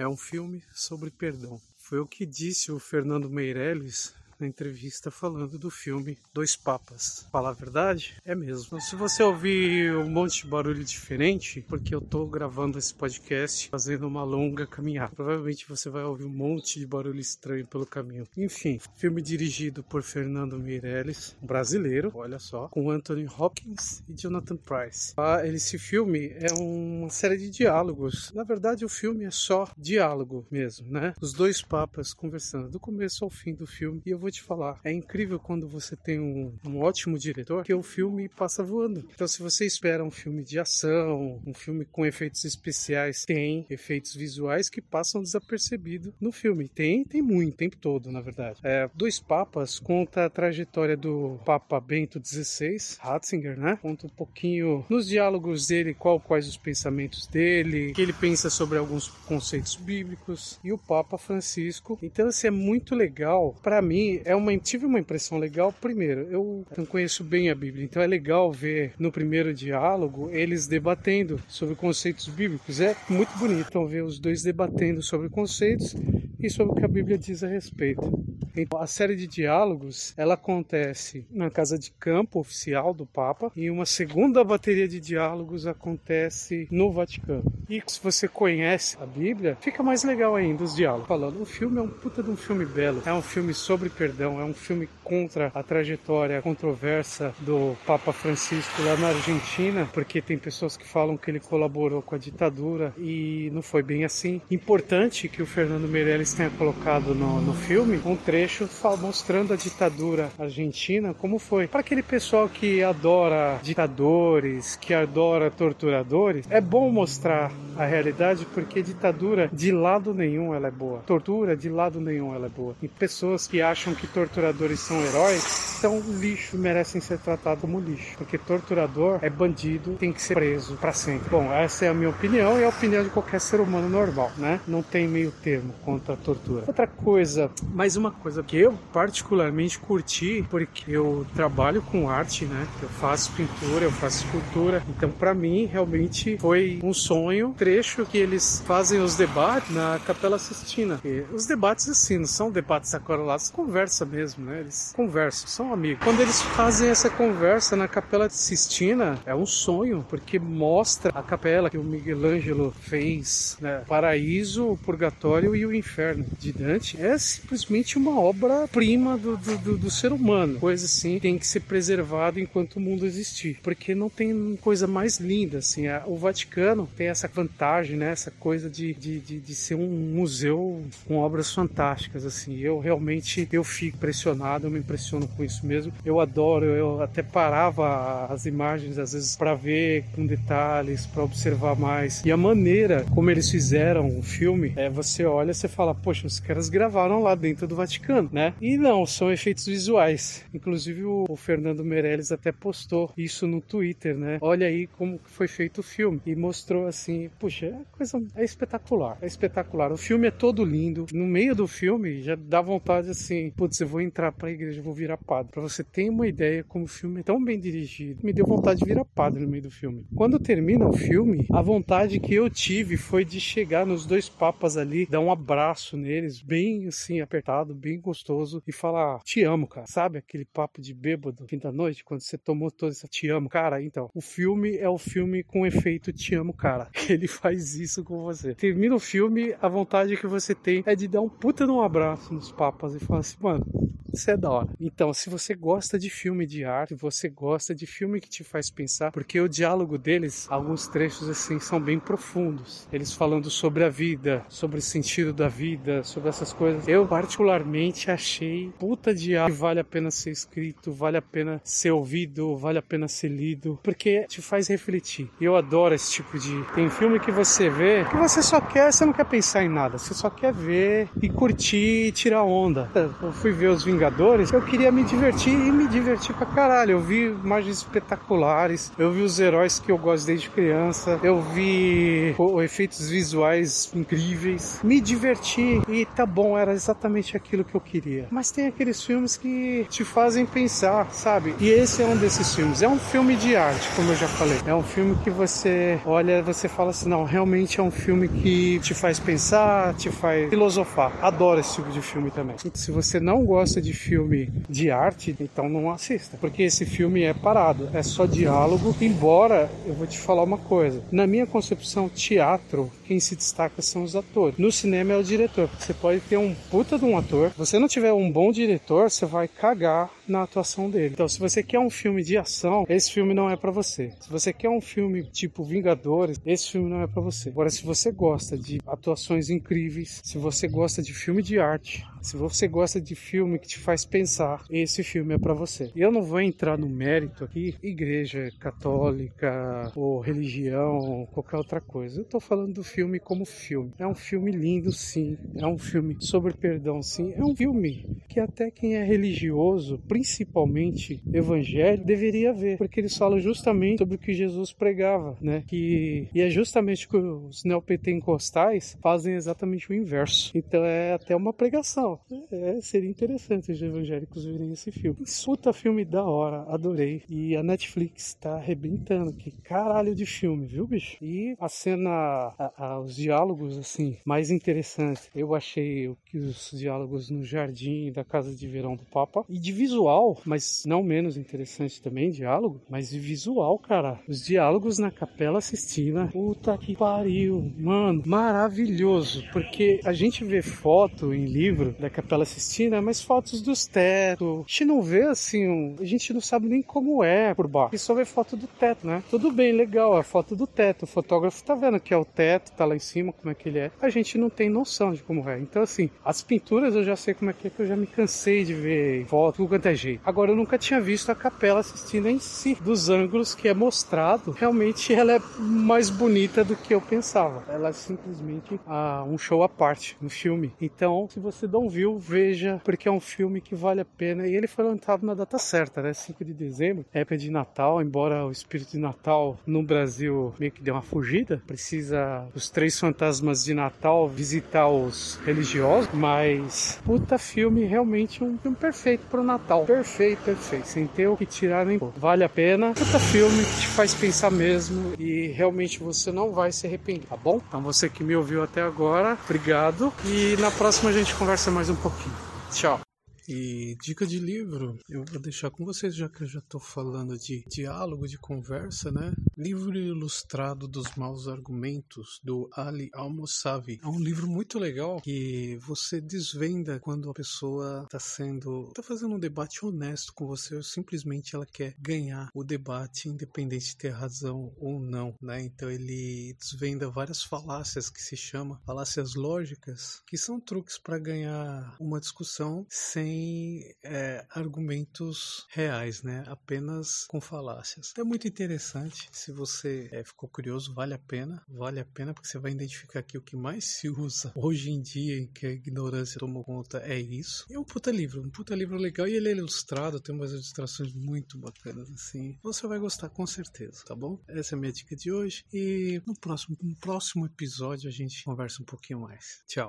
é um filme sobre perdão. Foi o que disse o Fernando Meirelles na entrevista falando do filme Dois Papas. Falar a verdade? É mesmo. Se você ouvir um monte de barulho diferente, porque eu tô gravando esse podcast fazendo uma longa caminhada. Provavelmente você vai ouvir um monte de barulho estranho pelo caminho. Enfim, filme dirigido por Fernando Meirelles, brasileiro, olha só, com Anthony Hopkins e Jonathan Price. Ah, esse filme é uma série de diálogos. Na verdade, o filme é só diálogo mesmo, né? Os dois papas conversando do começo ao fim do filme. E eu vou vou te falar, é incrível quando você tem um, um ótimo diretor que o filme passa voando. Então, se você espera um filme de ação, um filme com efeitos especiais, tem efeitos visuais que passam desapercebidos no filme. Tem, tem muito, o tempo todo, na verdade. É, Dois Papas conta a trajetória do Papa Bento XVI, Ratzinger, né? Conta um pouquinho nos diálogos dele qual, quais os pensamentos dele, que ele pensa sobre alguns conceitos bíblicos e o Papa Francisco. Então, assim, é muito legal. Para mim, é uma, tive uma impressão legal. Primeiro, eu não conheço bem a Bíblia, então é legal ver no primeiro diálogo eles debatendo sobre conceitos bíblicos. É muito bonito então, ver os dois debatendo sobre conceitos e sobre o que a Bíblia diz a respeito. Então, a série de diálogos ela acontece na casa de campo oficial do Papa e uma segunda bateria de diálogos acontece no Vaticano. E se você conhece a Bíblia, fica mais legal ainda os diálogos. Falando, o filme é um puta de um filme belo, é um filme sobre perdão, é um filme contra a trajetória controversa do Papa Francisco lá na Argentina, porque tem pessoas que falam que ele colaborou com a ditadura e não foi bem assim. Importante que o Fernando Meirelles tenha colocado no, no filme um trecho trecho mostrando a ditadura argentina como foi. Para aquele pessoal que adora ditadores, que adora torturadores, é bom mostrar a realidade porque ditadura de lado nenhum ela é boa. Tortura de lado nenhum ela é boa. E pessoas que acham que torturadores são heróis são lixo, merecem ser tratados como lixo, porque torturador é bandido, tem que ser preso para sempre. Bom, essa é a minha opinião e a opinião de qualquer ser humano normal, né? Não tem meio termo contra a tortura. Outra coisa, mais uma coisa coisa que eu particularmente curti, porque eu trabalho com arte, né? Eu faço pintura, eu faço escultura. Então, para mim, realmente foi um sonho, trecho que eles fazem os debates na Capela Sistina. E os debates, assim, não são debates acorolados, conversa mesmo, né? Eles conversam, são amigos. Quando eles fazem essa conversa na Capela Sistina, é um sonho, porque mostra a capela que o Miguel Ângelo fez, né? Paraíso, o Purgatório e o Inferno de Dante. É simplesmente uma obra-prima do, do, do, ser humano. Coisa assim tem que ser preservada enquanto o mundo existir. Porque não tem coisa mais linda, assim. O Vaticano tem essa vantagem, né? Essa coisa de, de, de, de ser um museu com obras fantásticas, assim. Eu realmente, eu fico impressionado, eu me impressiono com isso mesmo. Eu adoro, eu até parava as imagens às vezes para ver com detalhes, para observar mais. E a maneira como eles fizeram o filme, é você olha, você fala, poxa, os caras gravaram lá dentro do Vaticano né? E não, são efeitos visuais. Inclusive o, o Fernando Meirelles até postou isso no Twitter, né? Olha aí como foi feito o filme e mostrou assim, puxa, é coisa é espetacular, é espetacular. O filme é todo lindo. No meio do filme já dá vontade assim, putz, eu vou entrar para a igreja, vou virar padre. Para você ter uma ideia como o filme é tão bem dirigido, me deu vontade de virar padre no meio do filme. Quando termina o filme, a vontade que eu tive foi de chegar nos dois papas ali, dar um abraço neles, bem assim apertado, bem gostoso e falar te amo, cara. Sabe aquele papo de bêbado fim da noite, quando você tomou toda essa te amo, cara? Então, o filme é o filme com efeito te amo, cara. Ele faz isso com você. Termina o filme, a vontade que você tem é de dar um puta de um abraço nos papas e falar assim, mano, isso é da hora. Então, se você gosta de filme de arte, você gosta de filme que te faz pensar, porque o diálogo deles, alguns trechos assim, são bem profundos. Eles falando sobre a vida, sobre o sentido da vida, sobre essas coisas. Eu, particularmente, achei puta diálogo que vale a pena ser escrito, vale a pena ser ouvido, vale a pena ser lido, porque te faz refletir. Eu adoro esse tipo de. Tem filme que você vê que você só quer, você não quer pensar em nada, você só quer ver e curtir e tirar onda. Eu fui ver os Vingadores Vingadores, eu queria me divertir e me divertir pra caralho. Eu vi imagens espetaculares, eu vi os heróis que eu gosto desde criança, eu vi efeitos visuais incríveis, me diverti e tá bom, era exatamente aquilo que eu eu queria. Mas tem aqueles filmes que te fazem pensar, sabe? E esse é um desses filmes. É um filme de arte, como eu já falei. É um filme que você olha, você fala assim, não, realmente é um filme que te faz pensar, te faz filosofar. Adoro esse tipo de filme também. Se você não gosta de filme de arte, então não assista, porque esse filme é parado, é só diálogo. Embora eu vou te falar uma coisa, na minha concepção, teatro, quem se destaca são os atores. No cinema é o diretor. Você pode ter um puta de um ator, você não tiver um bom diretor, você vai cagar na atuação dele. Então, se você quer um filme de ação, esse filme não é para você. Se você quer um filme tipo Vingadores, esse filme não é para você. Agora, se você gosta de atuações incríveis, se você gosta de filme de arte, se você gosta de filme que te faz pensar, esse filme é para você. Eu não vou entrar no mérito aqui, igreja católica ou religião, qualquer outra coisa. Eu tô falando do filme como filme. É um filme lindo, sim. É um filme sobre perdão, sim. É um filme que até quem é religioso, principalmente evangélico, deveria ver, porque eles falam justamente sobre o que Jesus pregava, né? Que e é justamente que os neopentecostais fazem exatamente o inverso. Então é até uma pregação. É, seria interessante os evangélicos verem esse filme. Puta filme da hora, adorei. E a Netflix tá arrebentando. Que caralho de filme, viu, bicho? E a cena, a, a, os diálogos, assim, mais interessantes. Eu achei que os diálogos no jardim da casa de verão do Papa. E de visual, mas não menos interessante também, diálogo, mas visual, cara. Os diálogos na Capela Sistina. Puta que pariu, mano. Maravilhoso. Porque a gente vê foto em livro da Capela Sistina, mas fotos dos tetos. A gente não vê assim, um... a gente não sabe nem como é por baixo. A gente só vê foto do teto, né? Tudo bem, legal, é foto do teto. O fotógrafo tá vendo que é o teto, tá lá em cima, como é que ele é. A gente não tem noção de como é. Então, assim, as pinturas eu já sei como é que é, que eu já me cansei de ver foto, quanto é Agora, eu nunca tinha visto a Capela Sistina em si, dos ângulos que é mostrado. Realmente, ela é mais bonita do que eu pensava. Ela é simplesmente ah, um show à parte no filme. Então, se você não viu, veja, porque é um filme que vale a pena. E ele foi lançado na data certa, né? 5 de dezembro, época de Natal. Embora o espírito de Natal no Brasil meio que deu uma fugida, precisa os três fantasmas de Natal visitar os religiosos. Mas, puta filme, realmente um filme perfeito pro Natal. Perfeito, perfeito. Sem ter o que tirar nem pôr. Vale a pena. Puta filme que te faz pensar mesmo. E realmente você não vai se arrepender, tá bom? Então, você que me ouviu até agora, obrigado. E na próxima a gente conversa mais um pouquinho. Tchau. E dica de livro, eu vou deixar com vocês, já que eu já estou falando de diálogo, de conversa, né? Livro Ilustrado dos Maus Argumentos, do Ali Almosavi. É um livro muito legal que você desvenda quando a pessoa está sendo. está fazendo um debate honesto com você, ou simplesmente ela quer ganhar o debate, independente de ter razão ou não, né? Então ele desvenda várias falácias que se chama falácias lógicas, que são truques para ganhar uma discussão sem é, argumentos reais, né? Apenas com falácias. É muito interessante. Se você é, ficou curioso, vale a pena. Vale a pena porque você vai identificar que o que mais se usa hoje em dia, em que a ignorância tomou conta, é isso. É um puta livro, um puta livro legal e ele é ilustrado, tem umas ilustrações muito bacanas assim. Você vai gostar com certeza, tá bom? Essa é a minha dica de hoje e no próximo, no próximo episódio a gente conversa um pouquinho mais. Tchau.